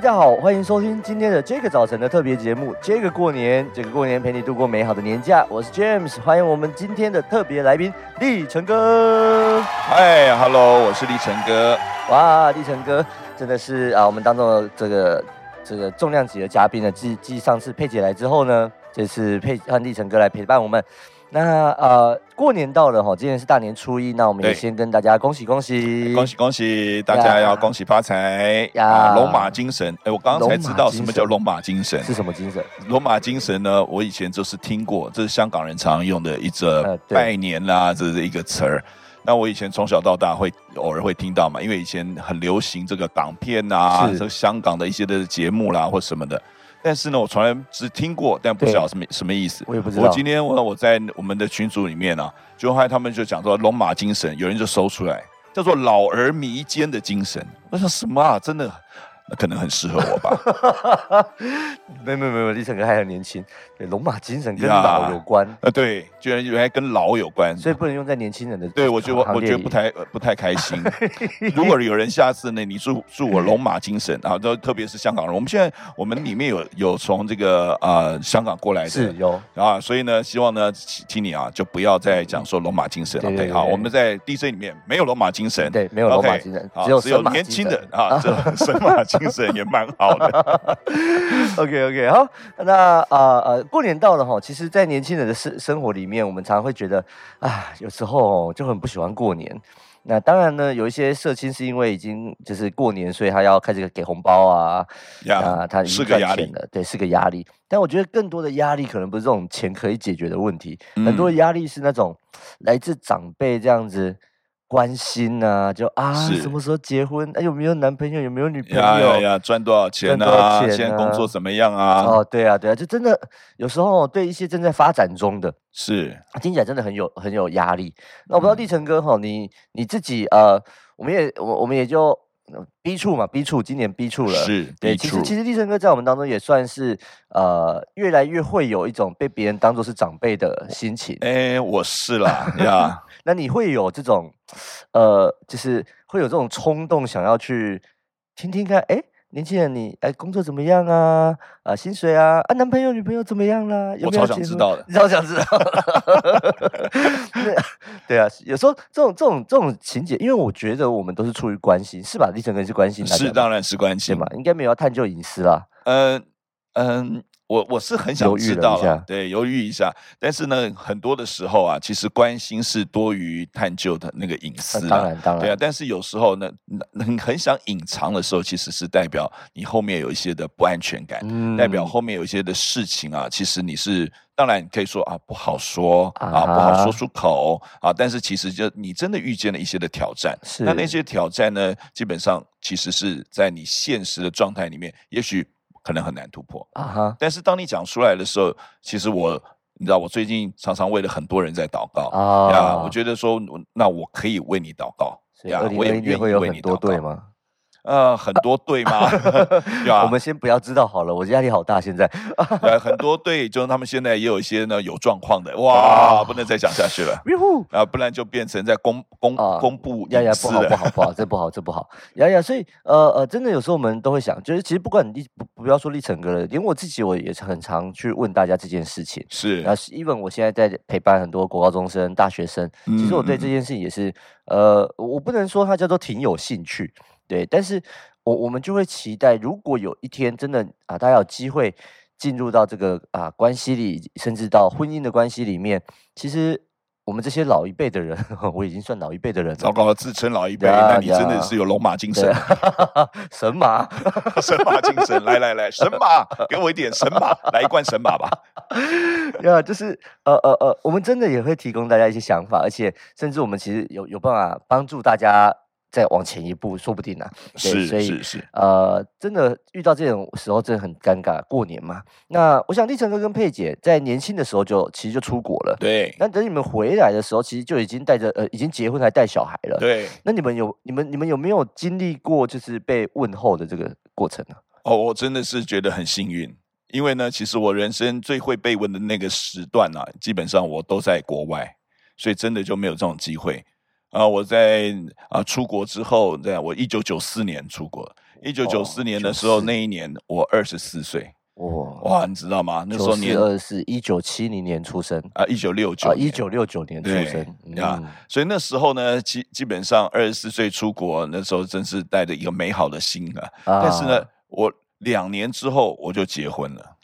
大家好，欢迎收听今天的这个早晨的特别节目。这个过年，这个过年陪你度过美好的年假。我是 James，欢迎我们今天的特别来宾立成哥。嗨，Hello，我是立成哥。哇，立成哥真的是啊，我们当中的这个这个重量级的嘉宾呢。继继上次佩姐来之后呢，这次佩和立成哥来陪伴我们。那呃，过年到了哈，今天是大年初一，那我们也先跟大家恭喜恭喜，恭喜恭喜，大家要恭喜发财呀，龙马精神。哎，我刚刚才知道什么叫龙马精神，是什么精神？龙马精神呢？我以前就是听过，这是香港人常用的一则拜年啦，这是一个词儿。那我以前从小到大会偶尔会听到嘛，因为以前很流行这个港片啊，这香港的一些的节目啦或什么的。但是呢，我从来只听过，但不晓得什么什么意思。我也不知道。我今天我我在我们的群组里面啊，就后来他们就讲说龙马精神，有人就搜出来，叫做老而弥坚的精神。我想什么啊？真的。可能很适合我吧？没没没有，立成哥还很年轻。对，龙马精神跟老有关。呃，对，居然原来跟老有关，所以不能用在年轻人的。对，我觉得我我觉得不太不太开心。如果有人下次呢，你祝祝我龙马精神啊，都特别是香港人。我们现在我们里面有有从这个呃香港过来的，是有啊，所以呢，希望呢听你啊，就不要再讲说龙马精神。了，对好，我们在 DC 里面没有龙马精神，对，没有龙马精神，只有只有年轻人啊，这神马精。精神也蛮好的，OK OK，好，那啊呃，过年到了哈，其实，在年轻人的生生活里面，我们常常会觉得啊，有时候就很不喜欢过年。那当然呢，有一些社青是因为已经就是过年，所以他要开始给红包啊，啊，他是个压力，对，是个压力。但我觉得更多的压力可能不是这种钱可以解决的问题，嗯、很多的压力是那种来自长辈这样子。关心啊，就啊，什么时候结婚？哎，有没有男朋友？有没有女朋友？呀呀呀，赚多少钱啊？赚多少钱啊？现在工作怎么样啊？哦，对啊，对啊，就真的有时候对一些正在发展中的，是听起来真的很有很有压力。那我不知道立成哥哈，你你自己呃，我们也我我们也就。B 处嘛，B 处今年 B 处了，是对。其实其实立胜哥在我们当中也算是呃，越来越会有一种被别人当做是长辈的心情。哎，我是啦呀。那你会有这种呃，就是会有这种冲动，想要去听听看，哎。年轻人你，你哎，工作怎么样啊？啊，薪水啊？啊，男朋友女朋友怎么样啦？有没有我超想知道的，你超想知道。对啊，有时候这种这种这种情节，因为我觉得我们都是出于关心，是吧？立成哥是关心，是当然是关心嘛，应该没有要探究隐私啦。嗯嗯。我我是很想知道了，对，犹豫一下。但是呢，很多的时候啊，其实关心是多于探究的那个隐私，啊。当然，当然，对啊。但是有时候呢，很很想隐藏的时候，其实是代表你后面有一些的不安全感，嗯、代表后面有一些的事情啊，其实你是当然你可以说啊不好说啊，啊不好说出口啊。但是其实就你真的遇见了一些的挑战，是那那些挑战呢，基本上其实是在你现实的状态里面，也许。可能很难突破。啊哈！但是当你讲出来的时候，其实我，你知道，我最近常常为了很多人在祷告。啊。呀，我觉得说，那我可以为你祷告。呀，我也愿意为你祷告。吗？呃，很多队吗？我们先不要知道好了，我压力好大。现在，很多队，就是他们现在也有一些呢有状况的，哇，不能再讲下去了。啊，不然就变成在公公公布呀呀，不好不好 不好，这不好这不好。呀呀，所以呃呃，真的有时候我们都会想，就是其实不管你不不要说立成哥了，连我自己我也是很常去问大家这件事情。是，然后 even 我现在在陪伴很多国高中生、大学生，其实我对这件事情也是呃，我不能说它叫做挺有兴趣。对，但是我我们就会期待，如果有一天真的啊，大家有机会进入到这个啊关系里，甚至到婚姻的关系里面，其实我们这些老一辈的人，我已经算老一辈的人了，糟糕，自称老一辈，那你真的是有龙马精神，神马，神马精神，来来来，神马，给我一点神马，来一罐神马吧。呀，就是呃呃呃，我们真的也会提供大家一些想法，而且甚至我们其实有有办法帮助大家。再往前一步，说不定呢、啊。是，所以是是。呃，真的遇到这种时候，真的很尴尬。过年嘛，那我想立成哥跟佩姐在年轻的时候就其实就出国了。对。那等你们回来的时候，其实就已经带着呃，已经结婚还带小孩了。对。那你们有你们你们有没有经历过就是被问候的这个过程呢？哦，我真的是觉得很幸运，因为呢，其实我人生最会被问的那个时段啊，基本上我都在国外，所以真的就没有这种机会。啊，我在啊出国之后，在我一九九四年出国，一九九四年的时候，那一年我二十四岁。哇哇，你知道吗？那时候你二是一九七零年出生啊，一九六九一九六九年出生啊，嗯、所以那时候呢，基基本上二十四岁出国，那时候真是带着一个美好的心啊。啊但是呢，我两年之后我就结婚了。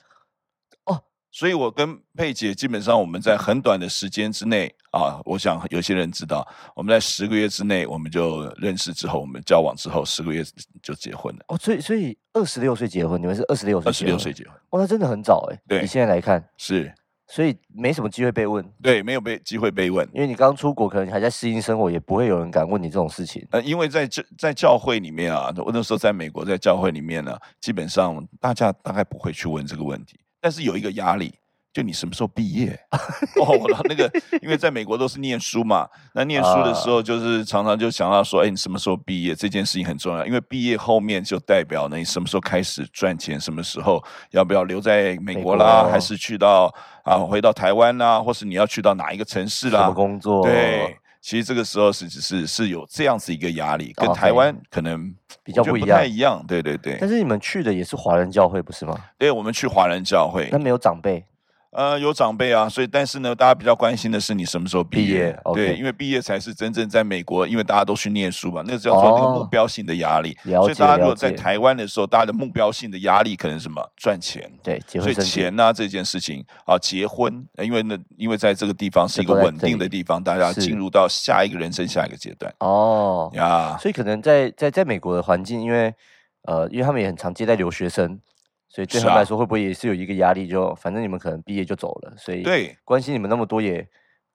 所以，我跟佩姐基本上我们在很短的时间之内啊，我想有些人知道，我们在十个月之内我们就认识之后，我们交往之后十个月就结婚了。哦，所以所以二十六岁结婚，你们是二十六岁？二十六岁结婚，哇，那真的很早哎。对，你现在来看是，所以没什么机会被问。对，没有被机会被问，因为你刚出国，可能还在适应生活，也不会有人敢问你这种事情。呃，因为在教在教会里面啊，我那时候在美国，在教会里面呢，基本上大家大概不会去问这个问题，但是有一个压力。就你什么时候毕业？哦，那个，因为在美国都是念书嘛，那念书的时候就是常常就想到说，哎，你什么时候毕业？这件事情很重要，因为毕业后面就代表呢，你什么时候开始赚钱，什么时候要不要留在美国啦，国还是去到啊回到台湾啦，或是你要去到哪一个城市啦？工作？对，其实这个时候是只是是有这样子一个压力，跟台湾可能比较不一样，不太一样。对对对。但是你们去的也是华人教会，不是吗？对，我们去华人教会，那没有长辈。呃，有长辈啊，所以但是呢，大家比较关心的是你什么时候毕业？毕业对.因为毕业才是真正在美国，因为大家都去念书嘛，那个叫做那个目标性的压力。哦、所以大家如果在台湾的时候，大家的目标性的压力可能是什么？赚钱。对，所以钱呢、啊、这件事情啊，结婚，因为呢，因为在这个地方是一个稳定的地方，大家进入到下一个人生下一个阶段。哦呀，所以可能在在在美国的环境，因为呃，因为他们也很常接待留学生。所以对他们来说，会不会也是有一个压力？就反正你们可能毕业就走了，所以对关心你们那么多也，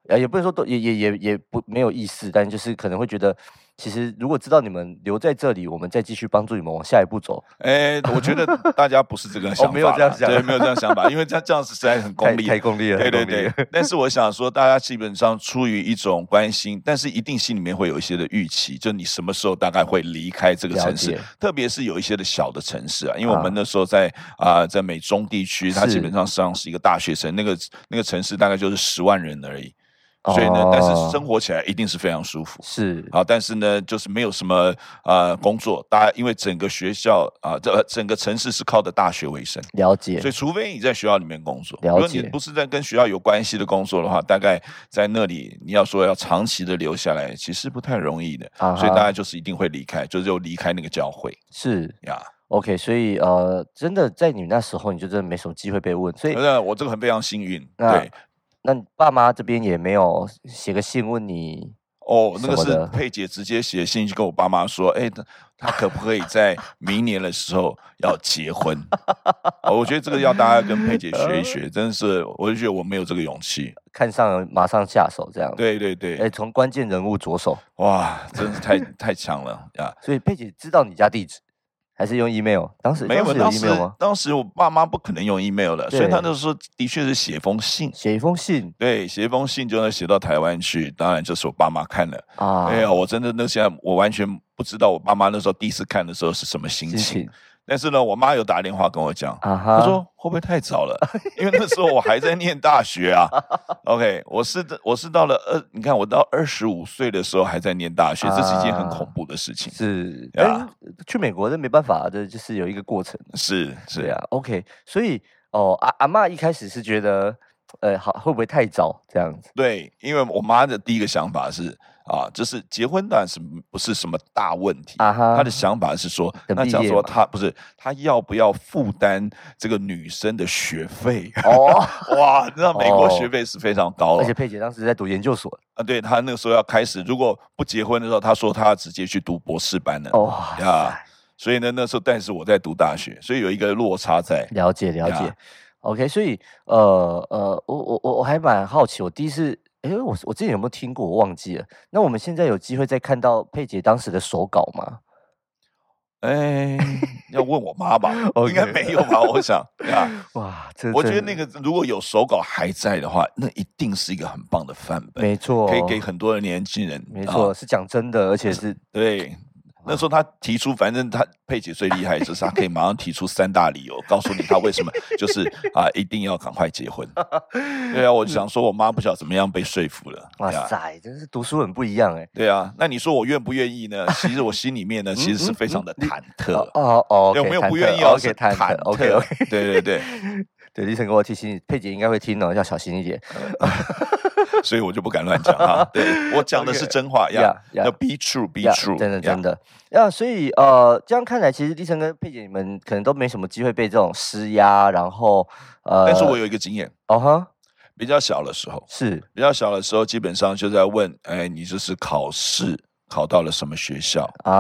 啊，也不能说都也也也也不没有意思，但就是可能会觉得。其实，如果知道你们留在这里，我们再继续帮助你们往下一步走。哎，我觉得大家不是这个想法，哦，没有这样想，对，没有这样想法，因为这样这样子实在很功利，太功利了。对对对。但是我想说，大家基本上出于一种关心，但是一定心里面会有一些的预期，就你什么时候大概会离开这个城市，特别是有一些的小的城市啊，因为我们那时候在啊、呃，在美中地区，它基本上实际上是一个大学城，那个那个城市大概就是十万人而已。所以呢，但是生活起来一定是非常舒服，是啊，但是呢，就是没有什么呃工作，大家因为整个学校啊，这整个城市是靠的大学为生，了解。所以除非你在学校里面工作，了解。如果你不是在跟学校有关系的工作的话，大概在那里你要说要长期的留下来，其实不太容易的。啊，所以大家就是一定会离开，就是就离开那个教会。是呀，OK，所以呃，真的在你那时候，你就真的没什么机会被问。所以，我这个很非常幸运，对。那你爸妈这边也没有写个信问你哦？那个是佩姐直接写信去跟我爸妈说，哎，他可不可以在明年的时候要结婚？哦，我觉得这个要大家跟佩姐学一学，真的是，我就觉得我没有这个勇气，看上马上下手这样。对对对，哎，从关键人物着手，哇，真是太太强了呀！所以佩姐知道你家地址。还是用 email，当时没有，当时？当时我爸妈不可能用 email 的，所以他那时候的确是写封信，写一封信，对，写一封信就能写到台湾去。当然就是我爸妈看了啊，哎呀，我真的那现在我完全不知道我爸妈那时候第一次看的时候是什么心情。心情但是呢，我妈有打电话跟我讲，她、uh. 说会不会太早了？因为那时候我还在念大学啊。OK，我是我是到了二，你看我到二十五岁的时候还在念大学，uh. 这是一件很恐怖的事情。是啊，去美国这没办法，这就是有一个过程。是是啊，OK，所以哦，阿阿嬷一开始是觉得，呃，好会不会太早这样子？对，因为我妈的第一个想法是。啊，就是结婚当然是不是什么大问题？啊、哈他的想法是说，那假如说他不是他要不要负担这个女生的学费？哦，哇，你知道美国学费是非常高的，而且佩姐当时在读研究所啊，对，他那个时候要开始，如果不结婚的时候，他说他要直接去读博士班了。哦呀，所以呢，那时候但是我在读大学，所以有一个落差在。了解了解呀，OK，所以呃呃，我我我我还蛮好奇，我第一次。哎，我我之前有没有听过？我忘记了。那我们现在有机会再看到佩姐当时的手稿吗？哎，要问我妈吧，应该没有吧？我想，啊，哇，我觉得那个如果有手稿还在的话，那一定是一个很棒的范本。没错，可以给很多的年轻人。没错，是讲真的，而且是对。那时候他提出，反正他佩姐最厉害，就是他可以马上提出三大理由，告诉你他为什么就是啊一定要赶快结婚。对啊，我就想说，我妈不晓得怎么样被说服了。哇塞，真是读书很不一样哎。对啊，那你说我愿不愿意呢？其实我心里面呢，其实是非常的忐忑。哦哦，有没有不愿意而？是忐忑。OK OK，对对对。对，李晨给我提醒，佩姐应该会听哦，要小心一点。所以我就不敢乱讲哈。对，我讲的是真话呀，要 be true，be true，真的真的。呀，所以呃，这样看来，其实立成跟佩姐你们可能都没什么机会被这种施压，然后呃，但是我有一个经验，哦哈，比较小的时候是比较小的时候，基本上就在问，哎，你这是考试。考到了什么学校啊？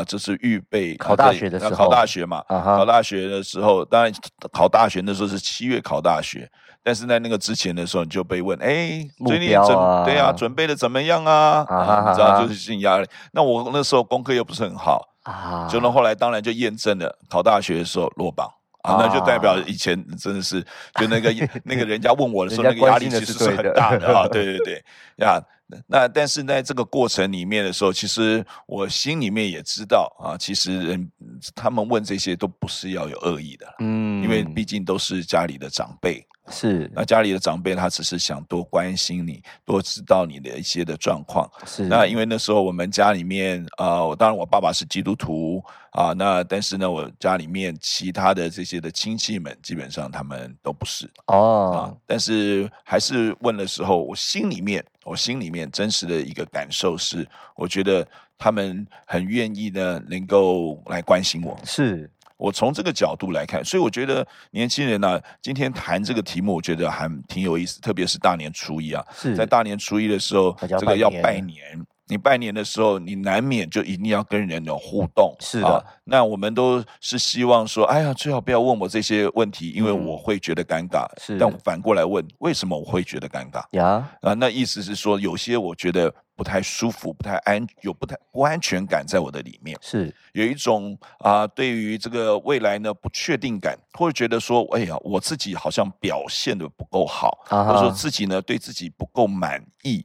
啊，这是预备考大学的时候，考大学嘛。考大学的时候，当然考大学那时候是七月考大学，但是在那个之前的时候，你就被问，哎，最近准对啊，准备的怎么样啊？啊，你知道就是心理压力。那我那时候功课又不是很好啊，就那后来当然就验证了，考大学的时候落榜啊，那就代表以前真的是就那个 那个人家问我的时候，那个压力其实是很大的啊。对对对，呀。那但是在这个过程里面的时候，其实我心里面也知道啊，其实人他们问这些都不是要有恶意的，嗯，因为毕竟都是家里的长辈。是，那家里的长辈他只是想多关心你，多知道你的一些的状况。是，那因为那时候我们家里面啊，我、呃、当然我爸爸是基督徒啊，那但是呢，我家里面其他的这些的亲戚们，基本上他们都不是哦、啊。但是还是问的时候，我心里面，我心里面真实的一个感受是，我觉得他们很愿意呢，能够来关心我。是。我从这个角度来看，所以我觉得年轻人呢、啊，今天谈这个题目，我觉得还挺有意思，特别是大年初一啊，是在大年初一的时候，这个要拜年。你拜年的时候，你难免就一定要跟人有互动，是的、啊。那我们都是希望说，哎呀，最好不要问我这些问题，因为我会觉得尴尬。是、嗯，但反过来问，为什么我会觉得尴尬？呀，啊，那意思是说，有些我觉得不太舒服，不太安，有不太不安全感在我的里面。是，有一种啊，对于这个未来呢不确定感，或者觉得说，哎呀，我自己好像表现的不够好，啊、或者说自己呢对自己不够满意。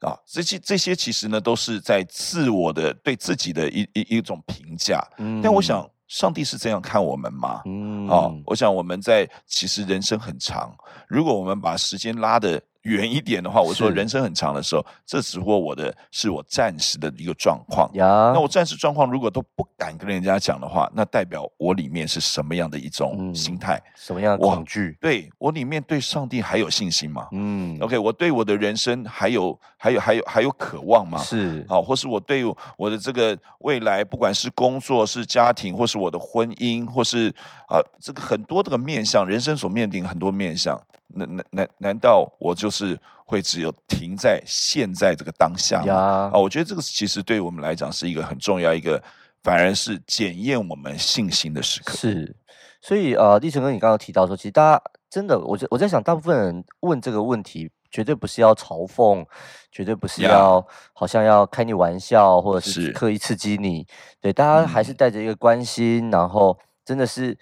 啊，这些这些其实呢，都是在自我的对自己的一一一种评价。嗯，但我想，上帝是这样看我们吗？嗯，啊，我想我们在其实人生很长，如果我们把时间拉得远一点的话，我说人生很长的时候，这只不过我的是我暂时的一个状况。呀，那我暂时状况如果都不敢跟人家讲的话，那代表我里面是什么样的一种心态？什么样的恐惧？对，我里面对上帝还有信心吗？嗯，OK，我对我的人生还有还有还有还有渴望吗？是，好，或是我对我的这个未来，不管是工作、是家庭，或是我的婚姻，或是啊，这个很多这个面向，人生所面临很多面向。难难难难道我就是会只有停在现在这个当下吗？啊，我觉得这个其实对我们来讲是一个很重要一个，反而是检验我们信心的时刻。是，所以呃，立成哥，你刚刚提到说，其实大家真的，我我在想，大部分人问这个问题，绝对不是要嘲讽，绝对不是要好像要开你玩笑，或者是刻意刺激你。对，大家还是带着一个关心，嗯、然后真的是。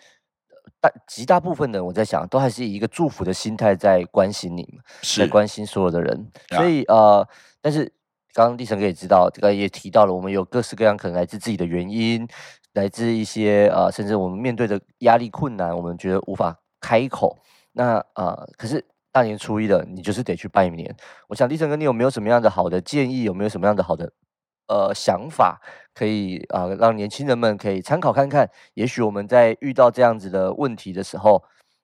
大极大部分的人，我在想，都还是以一个祝福的心态在关心你们，是在关心所有的人。所以呃，但是刚刚立成哥也知道，这个也提到了，我们有各式各样可能来自自己的原因，来自一些呃，甚至我们面对的压力困难，我们觉得无法开口。那呃，可是大年初一的，你就是得去拜年。我想立成哥，你有没有什么样的好的建议？有没有什么样的好的？呃，想法可以啊、呃，让年轻人们可以参考看看。也许我们在遇到这样子的问题的时候，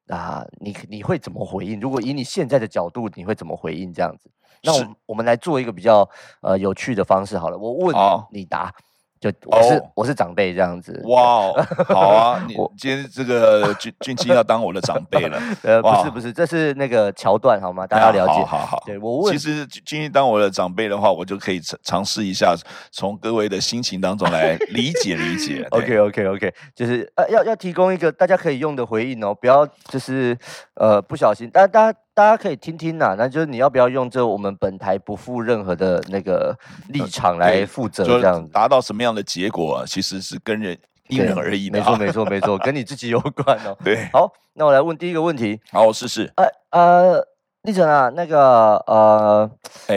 啊、呃，你你会怎么回应？如果以你现在的角度，你会怎么回应这样子？那我们我们来做一个比较呃有趣的方式好了，我问你答。哦就我是、oh. 我是长辈这样子，哇，wow, 好啊，你今天这个俊俊基要当我的长辈了，呃，不是不是，这是那个桥段好吗？大家了解，好好好。对我问，其实俊基当我的长辈的话，我就可以尝尝试一下，从各位的心情当中来理 解理解。OK OK OK，就是呃要要提供一个大家可以用的回应哦，不要就是呃不小心，大家大家。大家可以听听呐，那就是你要不要用这我们本台不负任何的那个立场来负责，这样达到什么样的结果啊？其实是跟人因人而异的。没错，没错，没错，跟你自己有关哦。对，好，那我来问第一个问题。好，我试试。呃呃，立成啊，那个呃，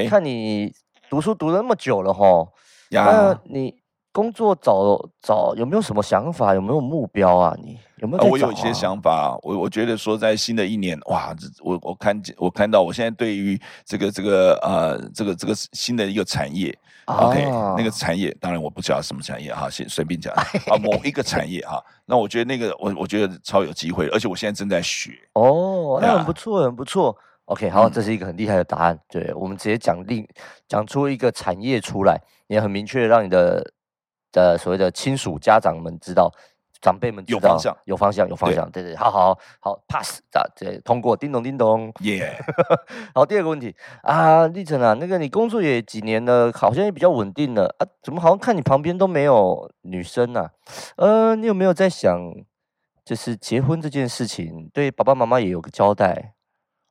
看你读书读了那么久了哈，那你工作找找有没有什么想法？有没有目标啊？你有没有、啊？我有一些想法。我我觉得说，在新的一年，哇，我我看见我看到，我现在对于这个这个呃这个这个新的一个产业、啊、，OK，那个产业，当然我不知道什么产业哈，先随便讲啊，某一个产业哈。那我觉得那个我我觉得超有机会，而且我现在正在学。哦，那很不错，很不错。OK，好，这是一个很厉害的答案。对，我们直接讲另讲出一个产业出来，也很明确让你的的所谓的亲属家长们知道，长辈们有方向，有方向，有方向。对对，好好好，pass，对，通过，叮咚叮咚，耶。好，第二个问题啊，立成啊，那个你工作也几年了，好像也比较稳定了啊，怎么好像看你旁边都没有女生啊？呃，你有没有在想，就是结婚这件事情，对爸爸妈妈也有个交代？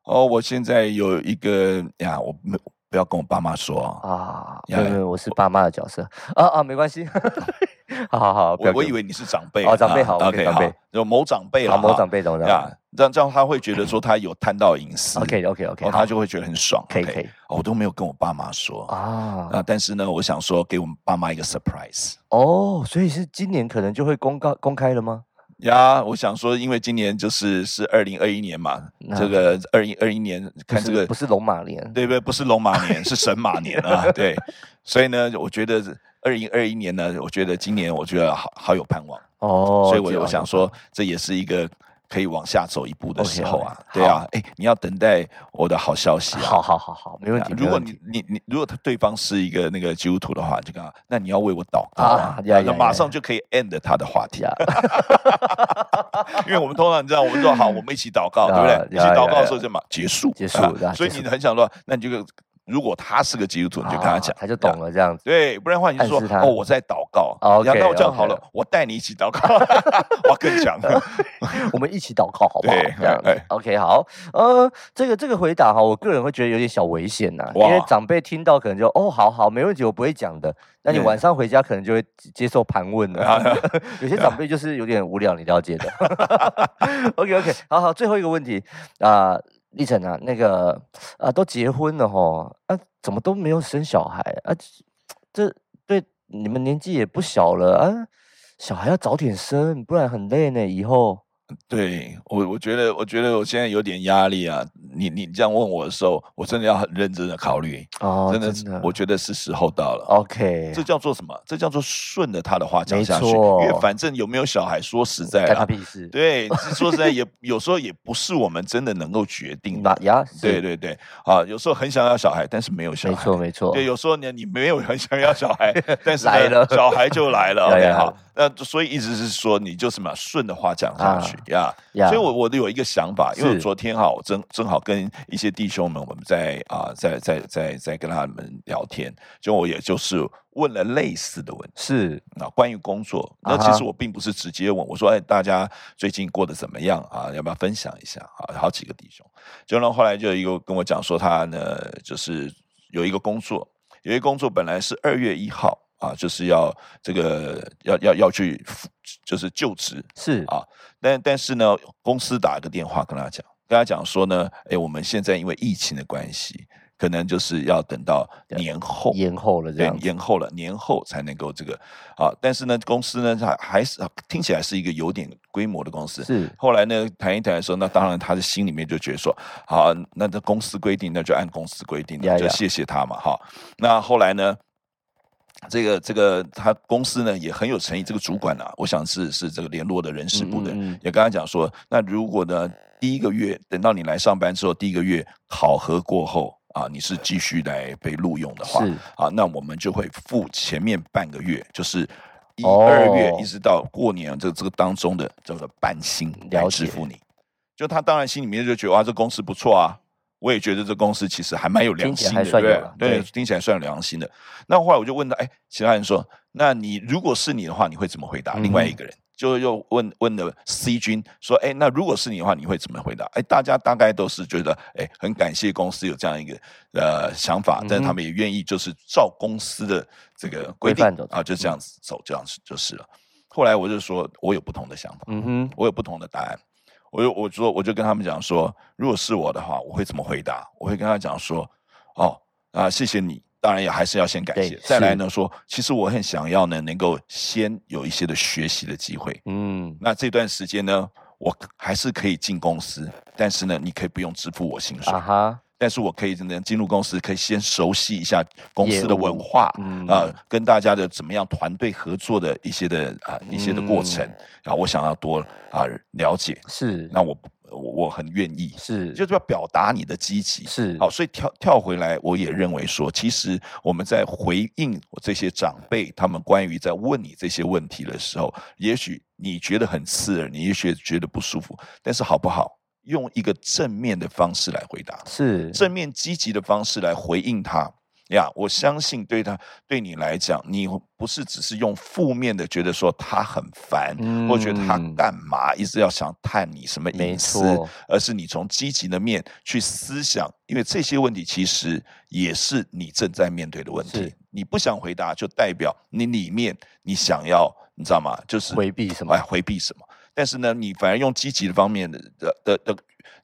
哦，我现在有一个呀，我没不要跟我爸妈说。啊，因为我是爸妈的角色。啊啊，没关系，好好好，我我以为你是长辈哦，长辈好，OK，长辈。有某长辈了，某长辈懂的呀，这样这样他会觉得说他有探到隐私，OK OK OK，他就会觉得很爽，可以可以，我都没有跟我爸妈说。啊，啊，但是呢，我想说给我们爸妈一个 surprise，哦，所以是今年可能就会公告公开了吗？呀，我想说，因为今年就是是二零二一年嘛，这个二零二一年看这个不是龙马年，对不对？不是龙马年，是神马年啊，对。所以呢，我觉得二零二一年呢，我觉得今年我觉得好好有盼望哦，所以我我想说，这也是一个。可以往下走一步的时候啊，对啊，哎，你要等待我的好消息啊！好好好好，没问题。如果你你你，如果他对方是一个那个基督徒的话，就刚那你要为我祷告啊，那马上就可以 end 他的话题啊。因为我们通常你知道，我们说好，我们一起祷告，对不对？一起祷告的时候就嘛结束结束。所以你很想说，那你就。如果他是个基督徒，你就跟他讲，他就懂了这样子。对，不然的话你就说哦，我在祷告。哦，那我这样好了，我带你一起祷告，我更强。我们一起祷告好不好？这样 OK，好。呃，这个这个回答哈，我个人会觉得有点小危险呐，因为长辈听到可能就哦，好好，没问题，我不会讲的。那你晚上回家可能就会接受盘问了。有些长辈就是有点无聊，你了解的。OK OK，好好，最后一个问题啊。立成啊，那个啊，都结婚了吼，啊，怎么都没有生小孩啊？这对你们年纪也不小了啊，小孩要早点生，不然很累呢，以后。对我，我觉得，我觉得我现在有点压力啊。你你这样问我的时候，我真的要很认真的考虑。哦，真的，真的，我觉得是时候到了。OK，这叫做什么？这叫做顺着他的话讲下去。因为反正有没有小孩，说实在的，他屁事。对，说实在也有时候也不是我们真的能够决定的。呀，对对对，啊，有时候很想要小孩，但是没有小孩。没错没错。对，有时候呢，你没有很想要小孩，但是来了，小孩就来了。OK，好。那所以一直是说，你就什么顺的话讲下去呀？Yeah, yeah. 所以我我有一个想法，因为昨天哈，我正正好跟一些弟兄们，我们在啊，在在在在跟他们聊天，就我也就是问了类似的问题，是啊，关于工作。那其实我并不是直接问，我说哎，大家最近过得怎么样啊？要不要分享一下啊？好几个弟兄，就然后后来就一个跟我讲说，他呢就是有一个工作，有一个工作本来是二月一号。啊，就是要这个要要要去，就是就职是啊，但但是呢，公司打一个电话跟他讲，跟他讲说呢，哎，我们现在因为疫情的关系，可能就是要等到年后延后了，这样延后了，年后才能够这个啊。但是呢，公司呢，还还是听起来是一个有点规模的公司。是后来呢，谈一谈的时候，那当然他的心里面就觉得说，好，那这公司规定，那就按公司规定，就谢谢他嘛，哈。那后来呢？这个这个他公司呢也很有诚意，这个主管啊，我想是是这个联络的人事部的，嗯嗯也跟他讲说，那如果呢第一个月等到你来上班之后，第一个月考核过后啊，你是继续来被录用的话，啊，那我们就会付前面半个月，就是一二月一直到过年这这个当中的这个半薪来支付你，就他当然心里面就觉得哇，这公司不错啊。我也觉得这公司其实还蛮有良心的，对对，听起来算有良心的。那后来我就问他，哎，其他人说，那你如果是你的话，你会怎么回答？另外一个人就又问问了 C 君说，哎，那如果是你的话，你会怎么回答？哎，大家大概都是觉得，哎，很感谢公司有这样一个呃想法，但是他们也愿意就是照公司的这个规定啊，就这样子走，这样子就是了。后来我就说我有不同的想法，嗯哼，我有不同的答案。我就我说我就跟他们讲说，如果是我的话，我会怎么回答？我会跟他讲说，哦啊，谢谢你当然也还是要先感谢。再来呢，说其实我很想要呢，能够先有一些的学习的机会。嗯，那这段时间呢，我还是可以进公司，但是呢，你可以不用支付我薪水。啊哈。但是我可以能进入公司，可以先熟悉一下公司的文化，啊、嗯。呃，跟大家的怎么样团队合作的一些的啊、呃、一些的过程，然后、嗯、我想要多啊、呃、了解，是，那我我我很愿意，是，就是要表达你的积极，是，好，所以跳跳回来，我也认为说，其实我们在回应我这些长辈他们关于在问你这些问题的时候，也许你觉得很刺耳，你也许觉得不舒服，但是好不好？用一个正面的方式来回答，是正面积极的方式来回应他呀。我相信对他对你来讲，你不是只是用负面的觉得说他很烦，嗯、或觉得他干嘛一直要想探你什么隐私，而是你从积极的面去思想，因为这些问题其实也是你正在面对的问题。你不想回答，就代表你里面你想要，你知道吗？就是回避什么？回避什么？但是呢，你反而用积极的方面的的的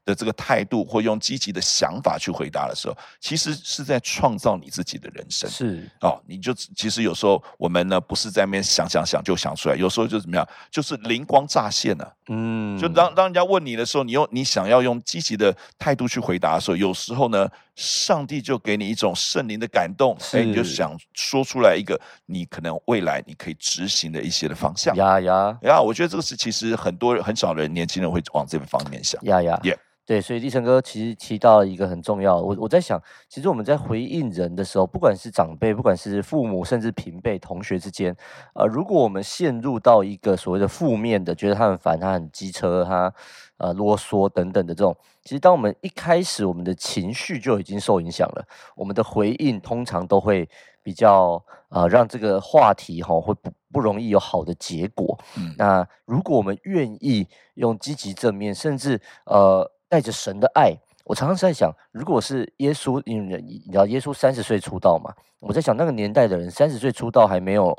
的的这个态度，或用积极的想法去回答的时候，其实是在创造你自己的人生。是哦，你就其实有时候我们呢，不是在那边想想想就想出来，有时候就怎么样，就是灵光乍现了。嗯，就当当人家问你的时候，你用你想要用积极的态度去回答的时候，有时候呢，上帝就给你一种圣灵的感动，哎是，你就想说出来一个你可能未来你可以执行的一些的方向。呀呀呀！我觉得这个是其实很多人很少人年轻人会往这个方面想。呀呀，Yeah. 对，所以立成哥其实提到了一个很重要，我我在想，其实我们在回应人的时候，不管是长辈，不管是父母，甚至平辈、同学之间，呃，如果我们陷入到一个所谓的负面的，觉得他很烦，他很机车，他呃啰嗦等等的这种，其实当我们一开始我们的情绪就已经受影响了，我们的回应通常都会比较呃让这个话题哈会不不容易有好的结果。嗯，那如果我们愿意用积极正面，甚至呃。带着神的爱，我常常在想，如果是耶稣，因为你知道耶稣三十岁出道嘛，我在想那个年代的人三十岁出道还没有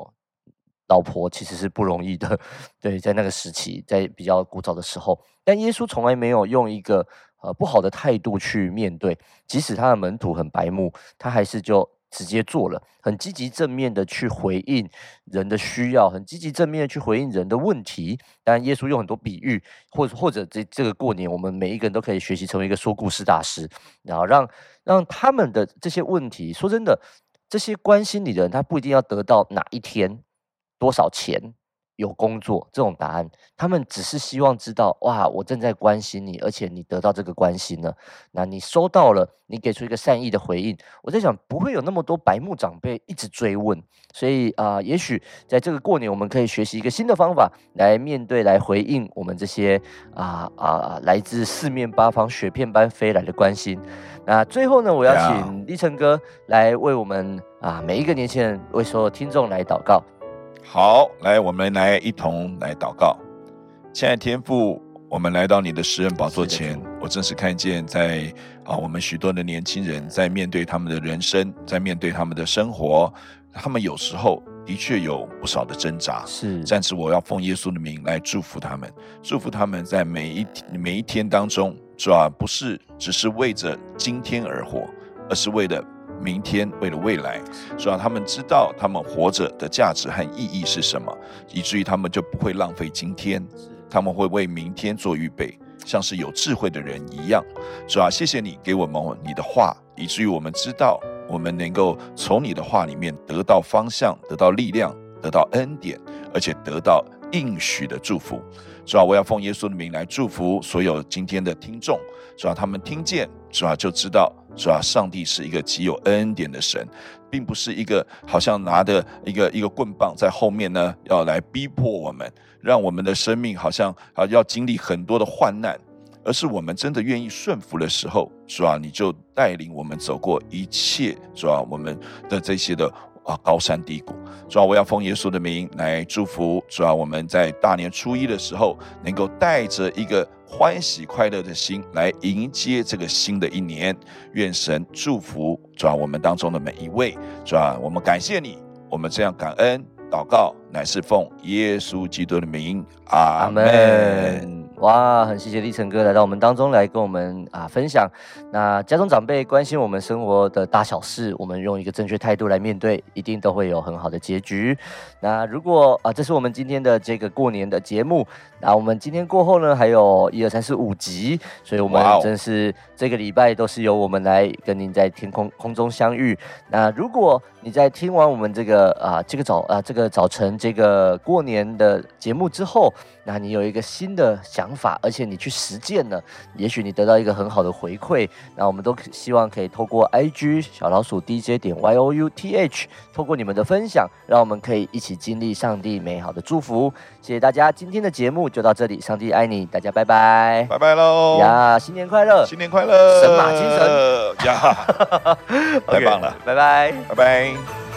老婆，其实是不容易的。对，在那个时期，在比较古早的时候，但耶稣从来没有用一个呃不好的态度去面对，即使他的门徒很白目，他还是就。直接做了，很积极正面的去回应人的需要，很积极正面的去回应人的问题。当然，耶稣用很多比喻，或者或者这这个过年，我们每一个人都可以学习成为一个说故事大师，然后让让他们的这些问题，说真的，这些关心你的人，他不一定要得到哪一天多少钱。有工作这种答案，他们只是希望知道哇，我正在关心你，而且你得到这个关心了，那你收到了，你给出一个善意的回应。我在想，不会有那么多白目长辈一直追问，所以啊、呃，也许在这个过年，我们可以学习一个新的方法来面对、来回应我们这些啊啊、呃、来自四面八方雪片般飞来的关心。那最后呢，我要请立成哥来为我们啊每一个年轻人，为所有听众来祷告。好，来，我们来一同来祷告。亲爱的天父，我们来到你的施恩宝座前，我正是看见在啊，我们许多的年轻人在面对他们的人生，在面对他们的生活，他们有时候的确有不少的挣扎。是，但是我要奉耶稣的名来祝福他们，祝福他们在每一每一天当中，是吧？不是只是为着今天而活，而是为了。明天为了未来，是吧？他们知道他们活着的价值和意义是什么，以至于他们就不会浪费今天，他们会为明天做预备，像是有智慧的人一样，是吧？谢谢你给我们你的话，以至于我们知道，我们能够从你的话里面得到方向，得到力量，得到恩典，而且得到应许的祝福，是吧？我要奉耶稣的名来祝福所有今天的听众，是吧？他们听见，是吧？就知道。是吧？上帝是一个极有恩典的神，并不是一个好像拿着一个一个棍棒在后面呢，要来逼迫我们，让我们的生命好像啊要经历很多的患难，而是我们真的愿意顺服的时候，是吧？你就带领我们走过一切，是吧？我们的这些的。啊，高山低谷，主要我要奉耶稣的名来祝福，主要我们在大年初一的时候，能够带着一个欢喜快乐的心来迎接这个新的一年。愿神祝福，主要我们当中的每一位，主要我们感谢你，我们这样感恩祷告，乃是奉耶稣基督的名，阿门。哇，很谢谢立成哥来到我们当中来跟我们啊分享。那家中长辈关心我们生活的大小事，我们用一个正确态度来面对，一定都会有很好的结局。那如果啊，这是我们今天的这个过年的节目。那我们今天过后呢，还有一二三四五集，所以我们真是这个礼拜都是由我们来跟您在天空空中相遇。那如果你在听完我们这个啊这个早啊这个早晨这个过年的节目之后，那你有一个新的想法，而且你去实践了，也许你得到一个很好的回馈。那我们都希望可以透过 IG 小老鼠 DJ 点 YOUTH，透过你们的分享，让我们可以一起经历上帝美好的祝福。谢谢大家，今天的节目就到这里，上帝爱你，大家拜拜，拜拜喽呀，新年快乐，新年快乐，神马精神呀，太棒了，拜拜，拜拜。